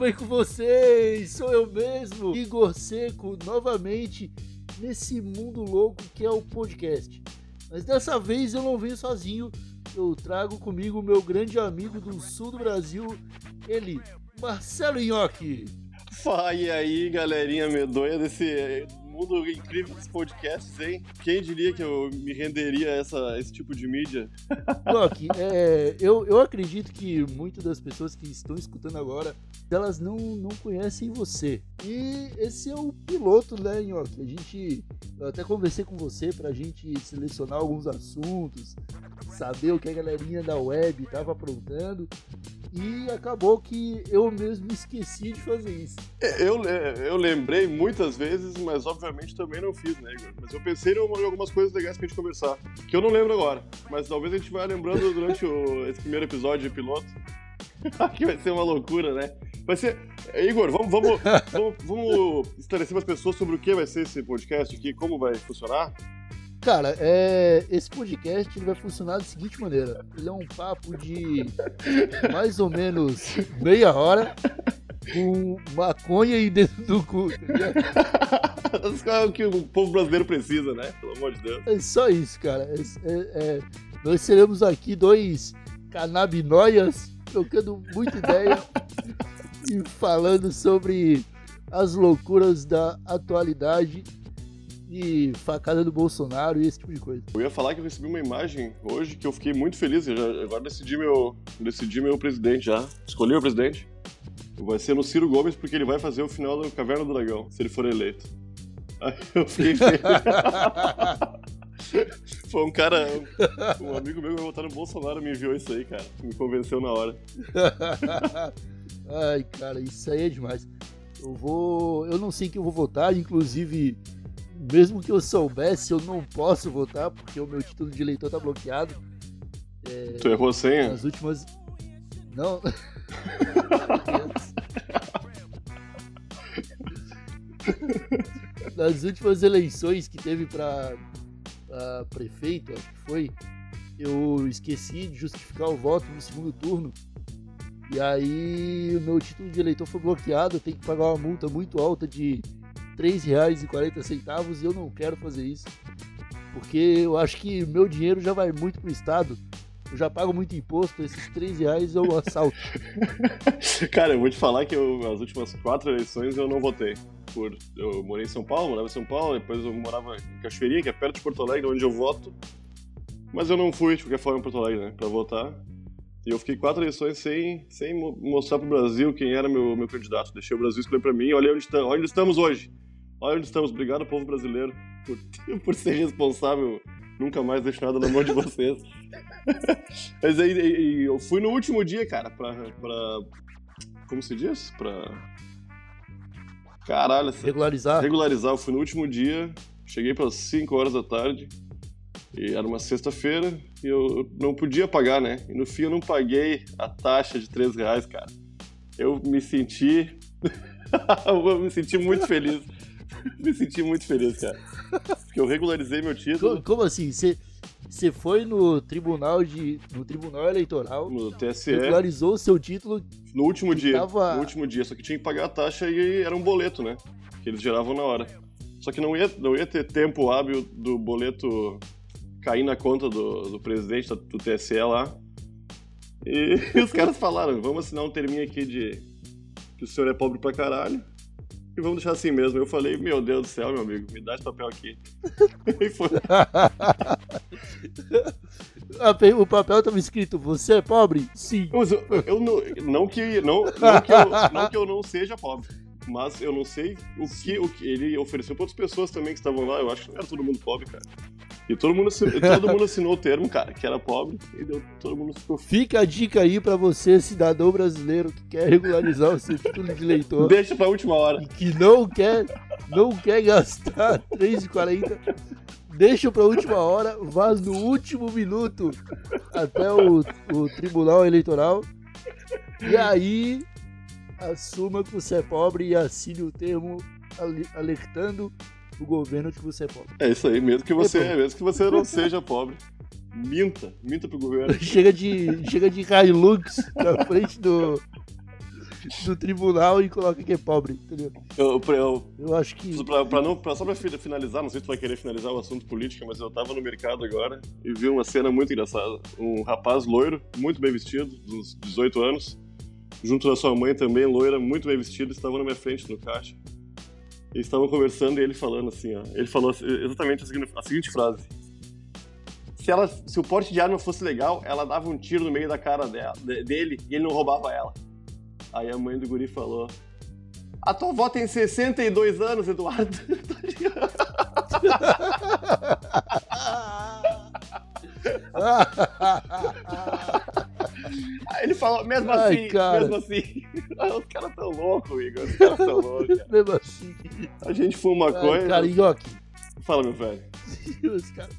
Bem com vocês? Sou eu mesmo, Igor Seco, novamente nesse mundo louco que é o podcast. Mas dessa vez eu não venho sozinho, eu trago comigo o meu grande amigo do sul do Brasil, ele, Marcelo Nhoque. Fala aí, galerinha medonha desse mundo incrível dos podcasts, hein? Quem diria que eu me renderia a essa, esse tipo de mídia? Nhoque, é, eu, eu acredito que muitas das pessoas que estão escutando agora, elas não, não conhecem você. E esse é o piloto, né, Nhoque? A gente, eu até conversei com você pra gente selecionar alguns assuntos, saber o que a galerinha da web tava aprontando. E acabou que eu mesmo esqueci de fazer isso. É, Eu, eu lembrei muitas vezes, mas obviamente também não fiz, né, Igor? Mas eu pensei em algumas coisas legais pra gente conversar, que eu não lembro agora. Mas talvez a gente vá lembrando durante o- esse primeiro episódio de piloto. que vai ser uma loucura, né? Vai ser. É, Igor, vamos, vamos, vamos, vamos esclarecer para as pessoas sobre o que vai ser esse podcast aqui, como vai funcionar. Cara, é, esse podcast vai funcionar da seguinte maneira: ele é um papo de mais ou menos meia hora com maconha aí dentro do cu. É o que o povo brasileiro precisa, né? Pelo amor de Deus. É só isso, cara. É- é- é, nós seremos aqui dois canabinoias trocando muita ideia e falando sobre as loucuras da atualidade e facada do Bolsonaro e esse tipo de coisa. Eu ia falar que eu recebi uma imagem hoje que eu fiquei muito feliz. Eu já, agora decidi meu, decidi meu presidente já. Escolhi o presidente. Vai ser no Ciro Gomes porque ele vai fazer o final do Caverna do Dragão, se ele for eleito. Aí eu fiquei feliz. Foi um cara, um, amigo meu que vai votar no Bolsonaro me enviou isso aí, cara. Me convenceu na hora. Ai, cara, isso aí é demais. Eu vou. Eu não sei que eu vou votar, inclusive, mesmo que eu soubesse, eu não posso votar, porque o meu título de eleitor tá bloqueado. Tu errou a senha? Nas últimas. Não. Nas últimas eleições que teve pra prefeito, acho que foi, eu esqueci de justificar o voto no segundo turno. E aí o meu título de eleitor foi bloqueado, eu tenho que pagar uma multa muito alta de R$ 3,40 e eu não quero fazer isso. Porque eu acho que meu dinheiro já vai muito pro Estado. Eu já pago muito imposto, esses 3 reais eu assalto. Cara, eu vou te falar que eu, as últimas quatro eleições eu não votei. Por, eu morei em São Paulo, morava em São Paulo, depois eu morava em Cachoeirinha, que é perto de Porto Alegre, onde eu voto. Mas eu não fui, de qualquer forma, em Porto Alegre, né, pra votar. E eu fiquei quatro eleições sem, sem mo- mostrar pro Brasil quem era meu, meu candidato. Deixei o Brasil escolher pra mim. Olha onde, onde estamos hoje. Olha onde estamos. Obrigado, povo brasileiro, por, por ser responsável. Nunca mais deixo nada na mão de vocês. Mas aí eu fui no último dia, cara, pra. pra como se diz? Pra. Caralho, essa- Regularizar. regularizar. Eu fui no último dia, cheguei pelas 5 horas da tarde, e era uma sexta-feira, e eu não podia pagar, né? E no fim eu não paguei a taxa de 3 reais, cara. Eu me senti. eu me senti muito feliz. me senti muito feliz, cara. Porque eu regularizei meu título Como assim? Você você foi no tribunal de no tribunal eleitoral, no TSE regularizou o seu título no último dia. tava- No último dia, só que tinha que pagar a taxa e era um boleto, né? Que eles geravam na hora. Só que não ia, não ia ter tempo hábil do boleto cair na conta do, do presidente do TSE lá. E os caras falaram, vamos assinar um terminho aqui de que o senhor é pobre pra caralho. E vamos deixar assim mesmo. Eu falei, meu Deus do céu, meu amigo, me dá esse papel aqui. e foi. A pe- o papel tava escrito, você é pobre? Sim. Eu, eu não, não, que, não, não, que eu, não que eu não seja pobre. Mas eu não sei o que, o que ele ofereceu pra outras pessoas também que estavam lá. Eu acho que não era todo mundo pobre, cara. E todo mundo, assi- todo mundo assinou o termo, cara, que era pobre. E deu, todo mundo ficou. Fica a dica aí pra você, cidadão brasileiro que quer regularizar o seu título de eleitor Deixa pra última hora. e que não quer, não quer gastar 3,40, deixa pra última hora, vá no último minuto até o, o tribunal eleitoral e aí assuma que você é pobre e assine o termo ale- alertando o governo que você é pobre. É isso aí, mesmo que você, É, mesmo que você não seja pobre. Minta, minta pro governo. Chega de, chega de Hilux na frente do, do tribunal e coloca que é pobre, entendeu? Eu, eu, Eu acho que. Pra, pra não, pra, só pra fi- finalizar, não sei se tu vai querer finalizar o assunto política, mas eu tava no mercado agora e vi uma cena muito engraçada. Um rapaz loiro, muito bem vestido, dos 18 anos, junto da sua mãe também, loira, muito bem vestida, estavam na minha frente no caixa. Eles estavam conversando e ele falando assim, ó. Ele falou assim, exatamente a seguinte, a seguinte frase. Se, ela, se o porte de arma fosse legal, ela dava um tiro no meio da cara dela, de- dele e ele não roubava ela. Aí a mãe do guri falou: a tua avó tem 62 anos, Eduardo. Aí ele falou, mesmo Ai, assim, cara. mesmo assim. Os caras tão loucos, Igor. Os caras tão loucos. cara. Mesmo assim. A gente fuma Ai, maconha. cara, Nhoque. Fala, meu velho. Os caras.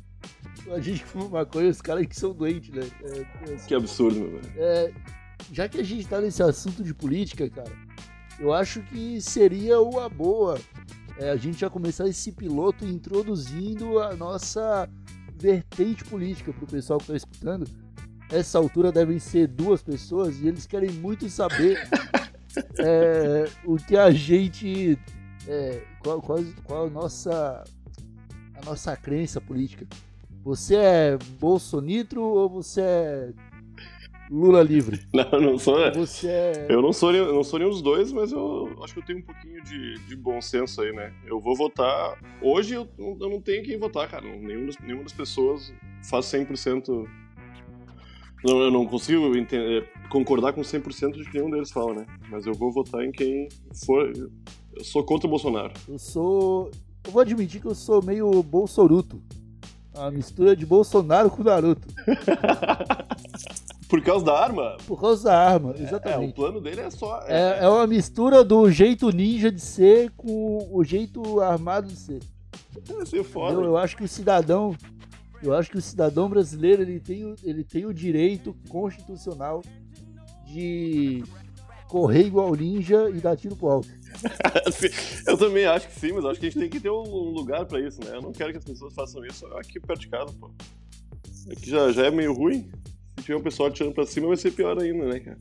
A gente fuma maconha, os caras que são doentes, né? É, é assim. Que absurdo, meu velho. É, já que a gente tá nesse assunto de política, cara, eu acho que seria uma boa é, a gente já começar esse piloto introduzindo a nossa vertente política pro pessoal que tá escutando. Essa altura devem ser duas pessoas e eles querem muito saber é, o que a gente. é, qual, qual, qual a nossa a nossa crença política. Você é Bolsonitro ou você é Lula livre? Não, não sou. Ou você é. Eu não sou, não sou nenhum dos dois, mas eu acho que eu tenho um pouquinho de, de bom senso aí, né? Eu vou votar. Hoje eu, não- eu não tenho quem votar, cara. Nenhum das, nenhuma das pessoas faz 100%. Não, eu não consigo entender- concordar com 100% de que nenhum deles fala, né? Mas eu vou votar em quem for. Eu sou contra o Bolsonaro. Eu sou. Eu vou admitir que eu sou meio Bolsoruto. A mistura de Bolsonaro com Naruto. Por causa da arma? Por causa da arma, É, o exatamente. plano dele é só. É, é uma mistura do jeito ninja de ser com o jeito armado de ser. é ser foda. Eu, eu acho que o cidadão, eu acho que o cidadão brasileiro ele tem, o- ele tem o direito constitucional de correr igual ninja e dar tiro pro alto. Eu também acho que sim, mas acho que a gente tem que ter um lugar pra isso, né? Eu não quero que as pessoas façam isso aqui perto de casa, pô. Aqui já, já é meio ruim. Se tiver um pessoal atirando pra cima, vai ser pior ainda, né, cara?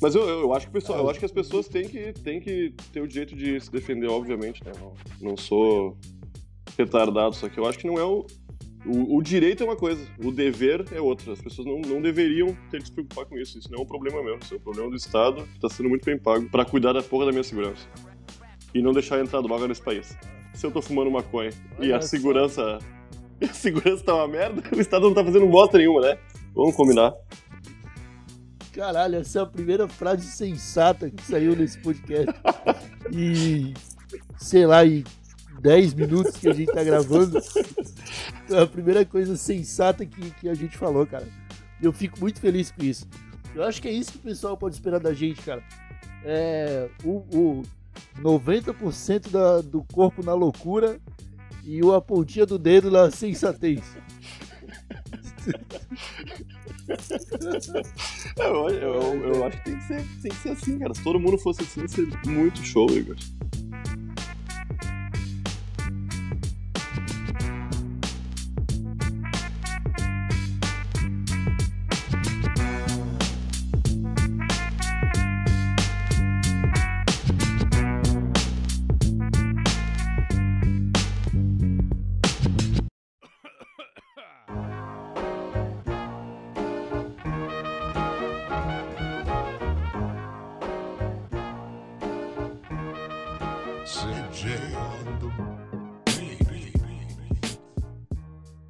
Mas eu, eu, eu acho que pessoal, eu acho que as pessoas têm que, têm que ter o direito de se defender, obviamente, né? Não, não sou retardado, só que eu acho que não é o. O, o direito é uma coisa, o dever é outra. As pessoas não, não deveriam ter que se preocupar com isso. Isso não é um problema meu, isso é um problema do Estado que tá sendo muito bem pago pra cuidar da porra da minha segurança. E não deixar entrar droga nesse país. Se eu tô fumando maconha e a segurança. E a segurança tá uma merda, o Estado não tá fazendo bosta nenhuma, né? Vamos combinar. Caralho, essa é a primeira frase sensata que saiu nesse podcast. E sei lá, em 10 minutos que a gente tá gravando, é a primeira coisa sensata que, que a gente falou, cara. Eu fico muito feliz com isso. Eu acho que é isso que o pessoal pode esperar da gente, cara. É o, o 90% da, do corpo na loucura e a pontinha do dedo na sensatez. Eu, eu, eu, eu acho que tem que, ser, tem que ser assim, cara. Se todo mundo fosse assim, ia ser muito show, Igor.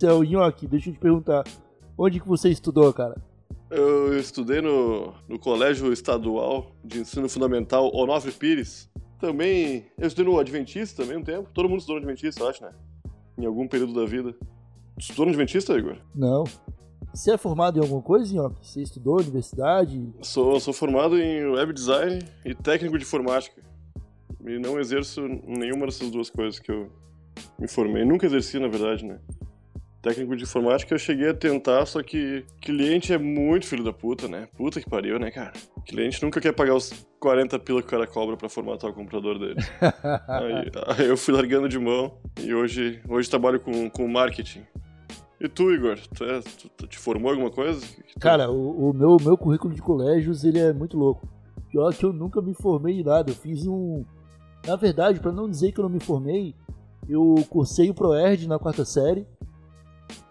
Então, Nhoque, deixa eu te perguntar. Onde que você estudou, cara? Eu estudei no, no Colégio Estadual de Ensino Fundamental Onofre Pires. Também, eu estudei no Adventista também um tempo. Todo mundo estudou no Adventista, eu acho, né? Em algum período da vida. Tu estudou no Adventista, Igor? Não. Você é formado em alguma coisa, Nhoque? Você estudou universidade? Sou, sou formado em web design e técnico de informática. E não exerço nenhuma dessas duas coisas que eu me formei. Nunca exerci, na verdade, né? Técnico de informática eu cheguei a tentar, só que cliente é muito filho da puta, né? Puta que pariu, né, cara? Cliente nunca quer pagar os 40 pila que o cara cobra pra formatar o computador dele. aí, aí eu fui largando de mão e hoje, hoje trabalho com, com marketing. E tu, Igor? Tu, é, tu, tu te formou alguma coisa? Tu... Cara, o, o, meu, meu currículo de colégios, ele é muito louco. Pior que eu nunca me formei em nada. Eu fiz um... Na verdade, para não dizer que eu não me formei, eu cursei o ProErd na quarta série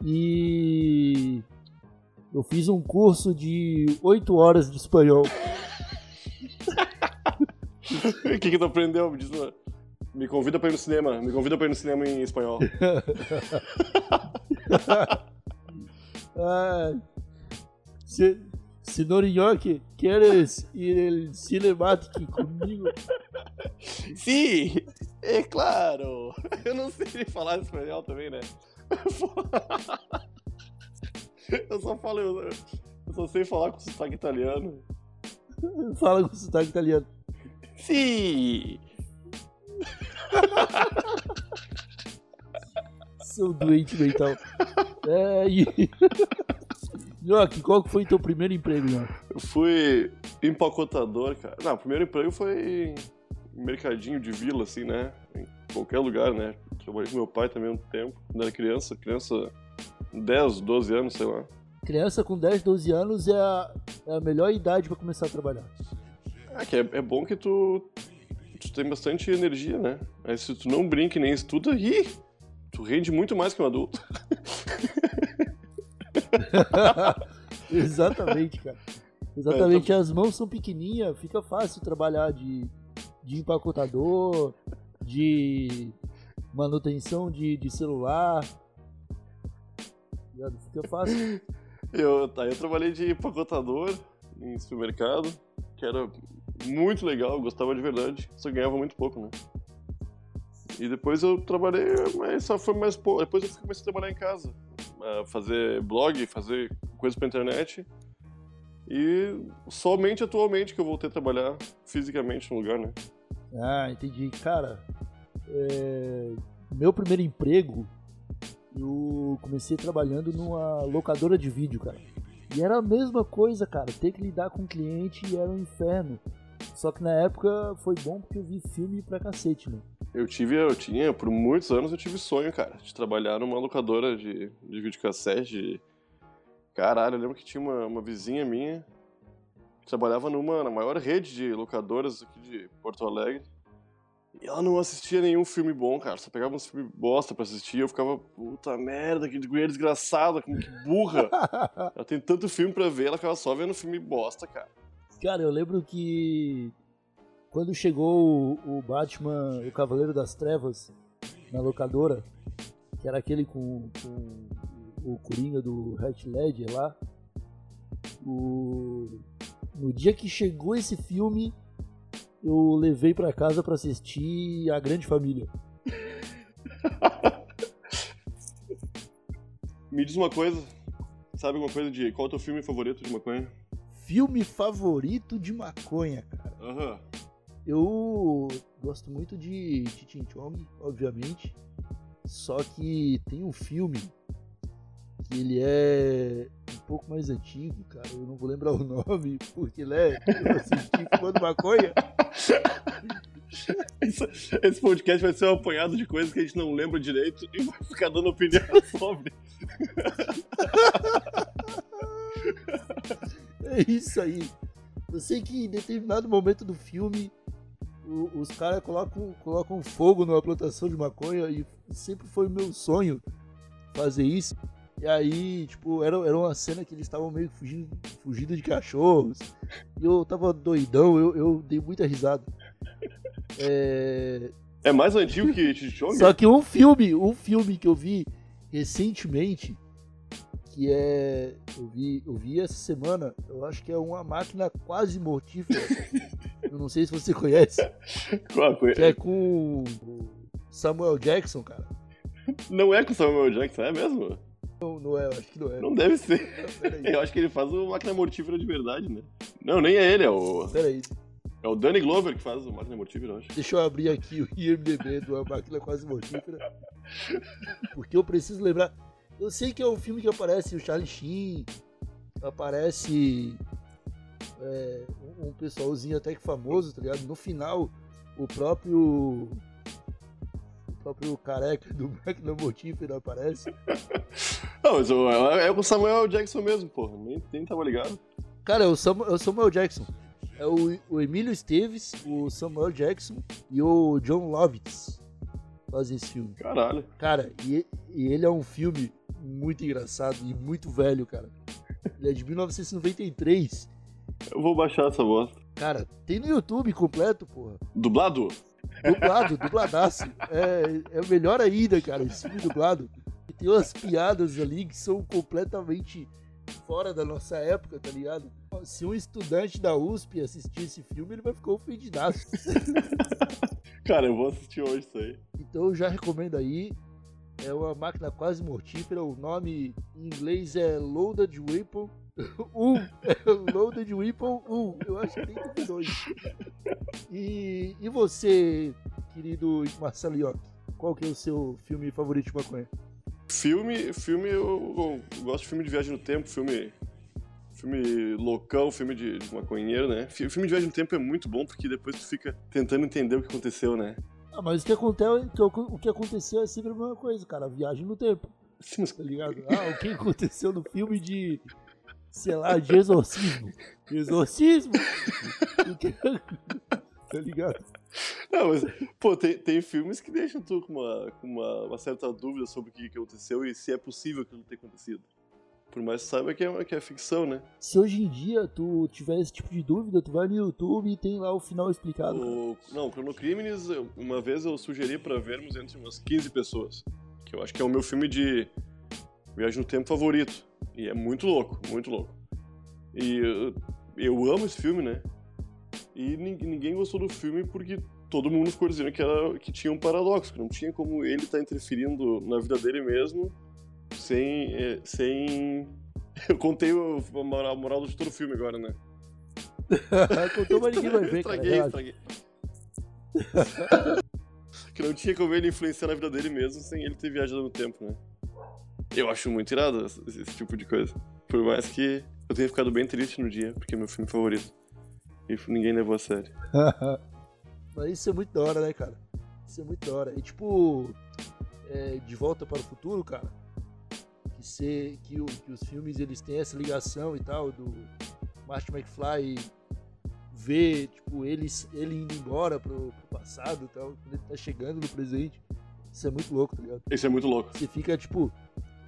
e eu fiz um curso de 8 horas de espanhol. O que, que tu aprendeu? Me, diz me convida pra ir no cinema. Me convida pra ir no cinema em espanhol. ah, se, senhor York, queres ir ao cinemático comigo? Sim, é claro. Eu não sei falar espanhol também, né? Eu só falo, eu, só sei falar com sotaque italiano. Fala com sotaque italiano. Sim! Seu doente mental. É, e... Qual foi teu primeiro emprego, Nhoque? Eu fui empacotador, cara. Não, o primeiro emprego foi em mercadinho de vila, assim, né? Em qualquer lugar, né? Trabalhei com meu pai também um tempo, quando era criança, criança 10, 12 anos, sei lá. Criança com 10, 12 anos é a, é a melhor idade para começar a trabalhar. Ah, que é, é, bom que tu, tu tem bastante energia, né? Aí se tu não brinca e nem estuda, ih, tu rende muito mais que um adulto. Exatamente, cara. Exatamente, é, então... as mãos são pequenininhas, fica fácil trabalhar de, de empacotador, de manutenção de, de celular. Fica fácil. Eu, tá, eu trabalhei de empacotador em supermercado, que era muito legal, gostava de verdade, só ganhava muito pouco, né? E depois eu trabalhei, mas só foi mais pouco. Depois eu comecei a trabalhar em casa, fazer blog, fazer coisas pra internet. E somente atualmente que eu voltei a trabalhar fisicamente no lugar, né? Ah, entendi. Cara, é, meu primeiro emprego, eu comecei trabalhando numa locadora de vídeo, cara. E era a mesma coisa, cara. Ter que lidar com o cliente era um inferno. Só que na época foi bom porque eu vi filme pra cacete, né? Eu tive, eu tinha, por muitos anos eu tive sonho, cara, de trabalhar numa locadora de, de videocassete. De... Caralho, eu lembro que tinha uma, uma vizinha minha que trabalhava numa, na maior rede de locadoras aqui de Porto Alegre. E ela não assistia nenhum filme bom, cara. Só pegava uns filmes bosta pra assistir. Eu ficava, puta merda, que mulher desgraçada, como que burra. ela tem tanto filme pra ver, ela ficava só vendo filme bosta, cara. Cara, eu lembro que quando chegou o, Batman, o Cavaleiro das Trevas, na locadora, que era aquele com, com o Coringa do Heath Ledger lá, o... no dia que chegou esse filme, eu levei para casa para assistir A Grande Família. Me diz uma coisa, sabe alguma coisa de qual é o teu filme favorito de maconha? Filme favorito de maconha, cara. Aham. Uhum. Eu gosto muito de Ching Chong, obviamente. Só que tem um filme que ele é pouco mais antigo, cara. Eu não vou lembrar o nome, porque né, eu assisti fumando maconha. Esse podcast vai ser um apanhado de coisas que a gente não lembra direito e vai ficar dando opinião sobre. É isso aí. Eu sei que em determinado momento do filme os caras colocam, colocam fogo numa plantação de maconha e sempre foi o meu sonho fazer isso. E aí, tipo, era, era uma cena que eles estavam meio fugindo, fugindo de cachorros. E eu tava doidão, eu, eu dei muita risada. É... É mais antigo que Chichong? Só que um filme, um filme que eu vi recentemente, que é. Eu vi, eu vi essa semana, eu acho que é uma máquina quase mortífera. eu não sei se você conhece. Qual coi- Que é com Samuel Jackson, cara. Não é com Samuel Jackson, é mesmo? Não, não é, acho que não é. Não deve ser. Não, Eu acho que ele faz o Máquina Mortífera de verdade, né? Não, nem é ele, é o, peraí. é o Danny Glover que faz o Máquina Mortífera, eu acho. Deixa eu abrir aqui o IMDB do A Máquina Quase Mortífera. Porque eu preciso lembrar. Eu sei que é um filme que aparece o Charlie Sheen, aparece é, um- um pessoalzinho até que famoso, tá ligado? No final, o próprio. O próprio careca do Máquina Mortífera aparece. Não, mas o- é, o Samuel Jackson mesmo, porra. Nem, nem tava ligado. Cara, é o, é o Samuel Jackson. É o, o Emílio Esteves, o Samuel Jackson e o John Lovitz fazem esse filme. Caralho. Cara, e, e ele é um filme muito engraçado e muito velho, cara. Ele é de 1993. Eu vou baixar essa bosta. Cara, tem no YouTube completo, porra. Dublado? Dublado, dubladaço. É, é melhor ainda, cara, esse filme dublado. Tem umas piadas ali que são completamente fora da nossa época, tá ligado? Se um estudante da USP assistir esse filme, ele vai ficar ofendidaço. Cara, eu vou assistir hoje isso aí. Então eu já recomendo aí. É uma máquina quase mortífera. O nome em inglês é Loaded Weapon 1. É Loaded Weapon 1. Eu acho que tem dois. E, e você, querido Marcelo Iocchi? Qual que é o seu filme favorito de maconha? Filme, filme eu, eu gosto de filme de viagem no tempo, filme. Filme loucão, filme de, de maconheiro, né? Fi- Filme de viagem no tempo é muito bom porque depois tu fica tentando entender o que aconteceu, né? Ah, mas o que, acontece, o que aconteceu é sempre a mesma coisa, cara. Viagem no tempo, Sim, mas tá ligado? Ah, o que aconteceu no filme de, sei lá, de exorcismo. De exorcismo! Que- Tá ligado? Não, mas, pô, tem, tem filmes que deixam tu com, uma, com uma, uma certa dúvida sobre o que, que aconteceu e se é possível aquilo ter acontecido. Por mais que saiba que é, que é ficção, né? Se hoje em dia tu tiver esse tipo de dúvida, tu vai no YouTube e tem lá o final explicado. O, não, Cronocrimes, eu- uma vez eu sugeri pra vermos entre umas 15 pessoas. Que eu acho que é o meu filme de viagem no tempo favorito. E é muito louco, muito louco. E eu, eu amo esse filme, né? E nin- ninguém gostou do filme porque todo mundo ficou dizendo que, era, que tinha um paradoxo, que não tinha como ele estar interferindo na vida dele mesmo sem. eh, sem... Eu contei a moral, de todo o filme agora, né? Contou, mas ninguém vai ver, cara. Estraguei, estraguei. que não tinha como ele influenciar na vida dele mesmo sem ele ter viajado no tempo, né? Eu acho muito irado esse, esse tipo de coisa. Por mais que eu tenha ficado bem triste no dia, porque é meu filme favorito. E ninguém levou a sério. Mas isso é muito da hora, né, cara? Isso é muito da hora. E tipo, é, De Volta para o Futuro, cara, que, ser, que, o- que os filmes eles têm essa ligação e tal, do Martin McFly ver, tipo, ele, ele indo embora pro, pro passado e tal, quando ele tá chegando no presente. Isso é muito louco, tá ligado? Isso é muito louco. Você fica tipo.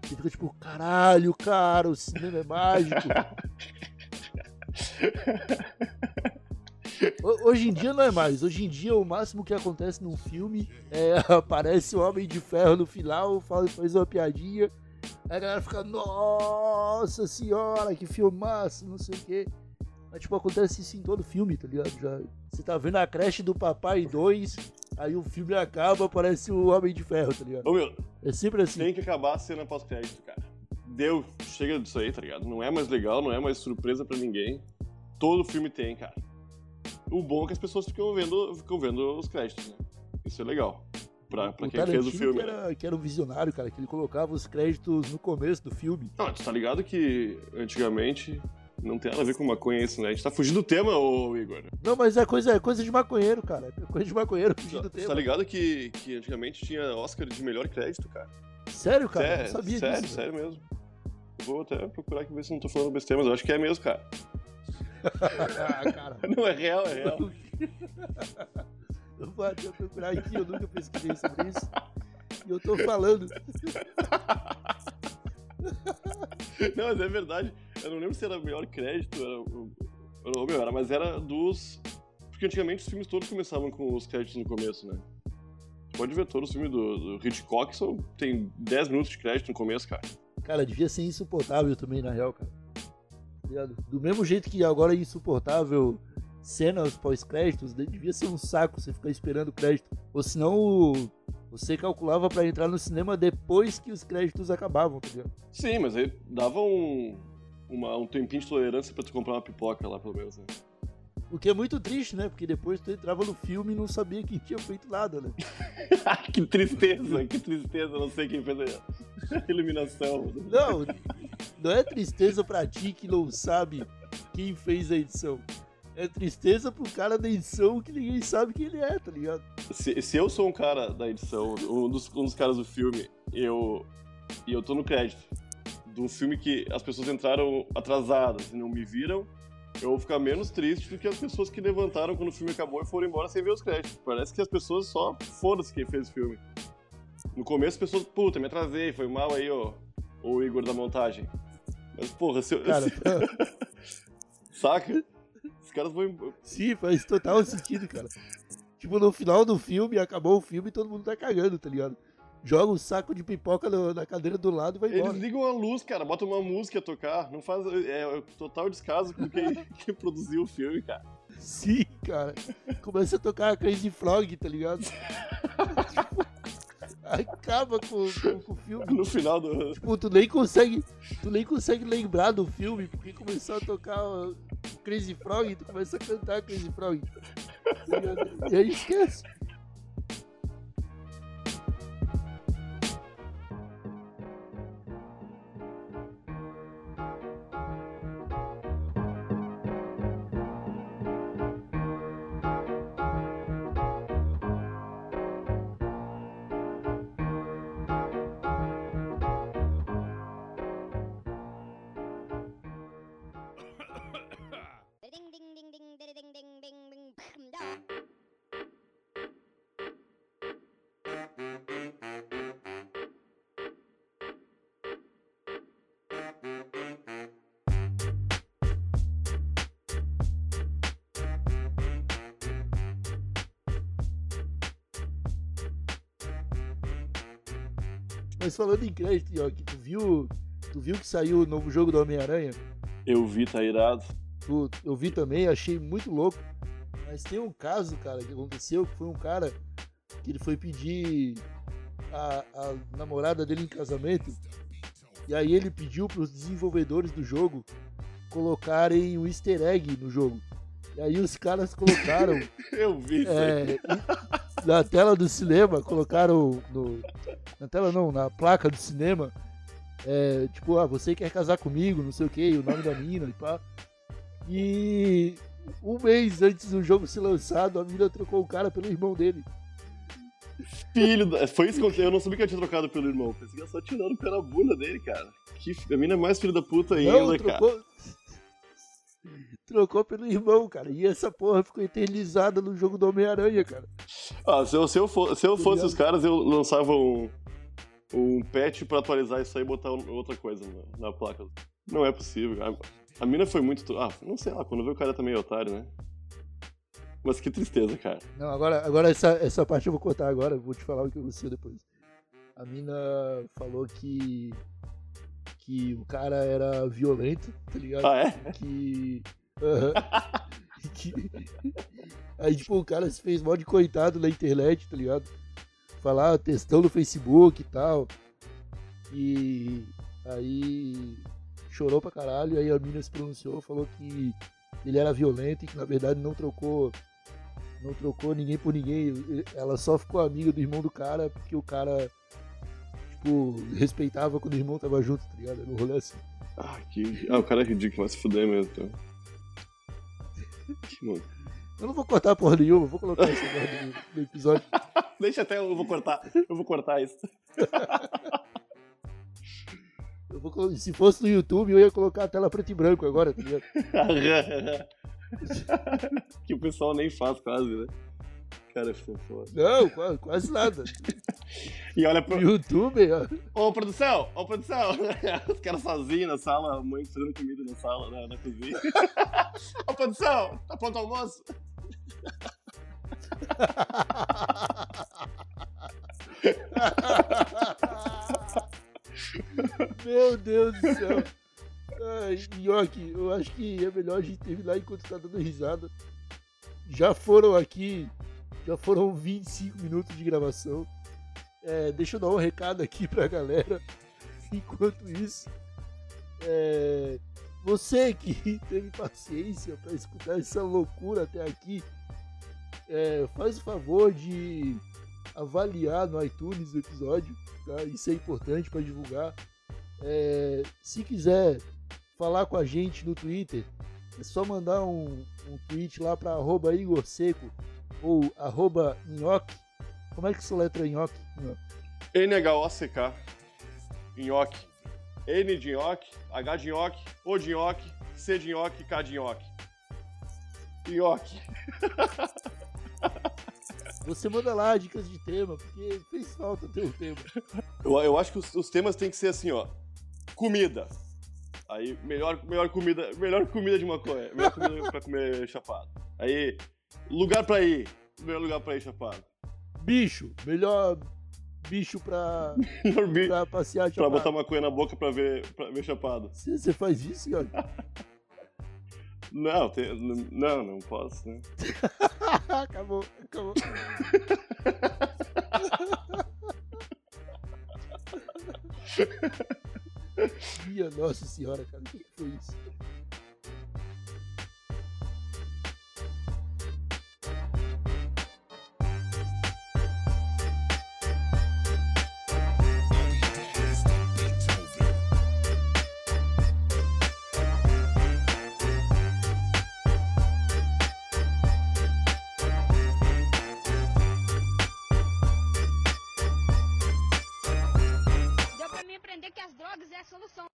Você fica tipo, caralho, cara, o cinema é mágico. Ho- Hoje em dia não é mais. Hoje em dia o máximo que acontece num filme é aparece o Homem de Ferro no final, fala- faz uma piadinha, aí a galera fica, nossa senhora, que filmaço, não sei o quê. Mas tipo, acontece isso em todo filme, tá ligado? Já, você tá vendo a creche do Papai 2, aí o filme acaba, aparece o Homem de Ferro, tá ligado? Ô meu, É sempre assim. tem que acabar a cena pós-crédito, cara. Deu, chega disso aí, tá ligado? Não é mais legal, não é mais surpresa pra ninguém. Todo filme tem, cara. O bom é que as pessoas ficam vendo, ficam vendo os créditos, né? Isso é legal. Pra, pra o quem fez o Tarantino filme. que era, que era um visionário, cara, que ele colocava os créditos no começo do filme. Não, tu tá ligado que antigamente não tem nada a ver com maconha isso, né? A gente tá fugindo do tema, ô Igor. Não, mas é coisa, é coisa de maconheiro, cara. É coisa de maconheiro fugir do Tu tá tema. ligado que, que antigamente tinha Oscar de melhor crédito, cara? Sério, cara? sério, eu não sabia sério, disso. sério mesmo. Eu Vou até procurar aqui ver se não tô falando besteira, mas eu acho que é mesmo, cara. Ah, cara. Não, é real, é real. Eu vou até procurar aqui, eu nunca pesquisei sobre isso. E eu tô falando. Não, mas é verdade. Eu não lembro se era melhor crédito, era, o- ou meu, era, mas era dos. Porque antigamente os filmes todos começavam com os créditos no começo, né? pode ver todos os filmes do, do Hitchcock, são, tem 10 minutos de crédito no começo, cara. Cara, devia ser insuportável também, na real, cara. Ligado? Do mesmo jeito que agora é insuportável cenas pós-créditos, devia ser um saco você ficar esperando crédito. Ou senão você calculava pra entrar no cinema depois que os créditos acabavam, tá ligado? Sim, mas aí dava um, uma- um tempinho de tolerância pra tu comprar uma pipoca lá, pelo menos, né? O que é muito triste, né? Porque depois tu entrava no filme e não sabia que tinha feito nada, né? que tristeza, que tristeza, não sei quem fez a iluminação. Não, não é tristeza pra ti que não sabe quem fez a edição. É tristeza pro cara da edição que ninguém sabe quem ele é, tá ligado? Se, se eu sou um cara da edição, um dos, um dos caras do filme, eu, e eu tô no crédito de um filme que as pessoas entraram atrasadas e não me viram, eu vou ficar menos triste do que as pessoas que levantaram quando o filme acabou e foram embora sem ver os créditos. Parece que as pessoas só foda-se quem fez o filme. No começo as pessoas, puta, me atrasei, foi mal aí, ó, o Igor da montagem. Mas, porra, se eu, Cara, saca? Os caras vão. sim, faz total sentido, cara. Tipo, no final do filme, acabou o filme e todo mundo tá cagando, tá ligado? Joga um saco de pipoca no- na cadeira do lado e vai embora. Eles ligam a luz, cara, botam uma música a tocar. Não faz. É, é total descaso com quem, quem produziu o filme, cara. Sim, cara. Começa a tocar a Crazy Frog, tá ligado? Acaba com, com- com o filme. No final do. Tipo, tu nem consegue. Tu nem consegue lembrar do filme, porque começou a tocar o Crazy Frog e tu começa a cantar Crazy Frog. Ligado? E aí esquece. Mas falando em crédito, que tu viu. Tu viu que saiu o novo jogo do Homem-Aranha? Eu vi, tá irado. Eu vi também, achei muito louco. Mas tem um caso, cara, que aconteceu, que foi um cara que ele foi pedir a, a namorada dele em casamento. E aí ele pediu para os desenvolvedores do jogo colocarem um easter egg no jogo. E aí os caras colocaram Eu vi isso é, na tela do cinema, colocaram no, na tela não, na placa do cinema, é, tipo, ah, você quer casar comigo, não sei o que, o nome da mina e pá. E um mês antes do jogo ser lançado, a mina trocou o cara pelo irmão dele. Filho da... Foi isso que aconteceu. Eu não sabia que eu tinha trocado pelo irmão. Pensei que era só tirando pela bunda dele, cara. Que... A mina é mais filho da puta ainda, não, cara. trocou. Trocou pelo irmão, cara. E essa porra ficou eternizada no jogo do Homem-Aranha, cara. Ah, se eu, se eu, for- se eu Tá fosse os caras, eu lançava um, um patch pra atualizar isso aí e botar outra coisa na, na placa. Não é possível, cara. A mina foi muito. Ah, não sei lá, quando vê o cara também é otário, né? Mas que tristeza, cara. Não, agora, agora essa, essa parte eu vou cortar agora, vou te falar o que aconteceu depois. A mina falou que. que o cara era violento, tá ligado? Ah, é? Que. Aham. que... Aí, tipo, o cara se fez mal de coitado na internet, tá ligado? Falar textão no Facebook e tal. E aí chorou pra caralho, aí a mina se pronunciou, falou que ele era violento e que na verdade não trocou não trocou ninguém por ninguém. Ela só ficou amiga do irmão do cara porque o cara, tipo, respeitava quando o irmão tava junto, tá ligado? No rolê assim. Ah, que... ah, o cara é ridículo, vai se fuder mesmo. Então. Que mano. Eu não vou cortar porra nenhuma, eu vou colocar merda no, episódio. Deixa até, eu vou cortar. Eu vou cortar isso. Eu vou, se fosse no YouTube, eu ia colocar a tela preto e branco agora, tá ligado? que o pessoal nem faz quase, né? Cara, foi foda. Não, quase, quase nada. E olha pro. YouTube, ó. Ô, produção! Ô, produção! Os caras sozinhos na sala, a mãe fazendo comida na sala, na, na cozinha. Ô, produção! Tá pronto o almoço? Meu Deus do céu. Nhoque, eu acho que é melhor a gente terminar enquanto tá dando risada. Já foram aqui, já foram 25 minutos de gravação. É, deixa eu dar um recado aqui pra galera. Enquanto isso, é, você que teve paciência para escutar essa loucura até aqui, é, faz o favor de avaliar no iTunes o episódio, tá? Isso é importante para divulgar. É, se quiser falar com a gente no Twitter, é só mandar um, um tweet lá para arroba Igor Seco ou arroba Nhoque. Como é que se letra Nhoque? N-H-O-C-K. Nhoque. N de nhoque, H de nhoque, O de nhoque, C de nhoque, K de nhoque. Nhoque. Você manda lá dicas de tema, porque fez falta ter um tema. Eu, eu acho que os, os temas têm que ser assim, ó. Comida. Aí, melhor, melhor comida, melhor comida de maconha. Melhor comida pra comer chapado. Aí, lugar pra ir. Melhor lugar pra ir chapado. Bicho, melhor bicho pra, Melhor bi- pra passear pra chapado. botar maconha na boca pra ver, pra ver chapado. Você, faz isso, Nhoque? Não, tem- não, não posso, né? acabou, acabou. Minha nossa senhora, cara, o que foi isso?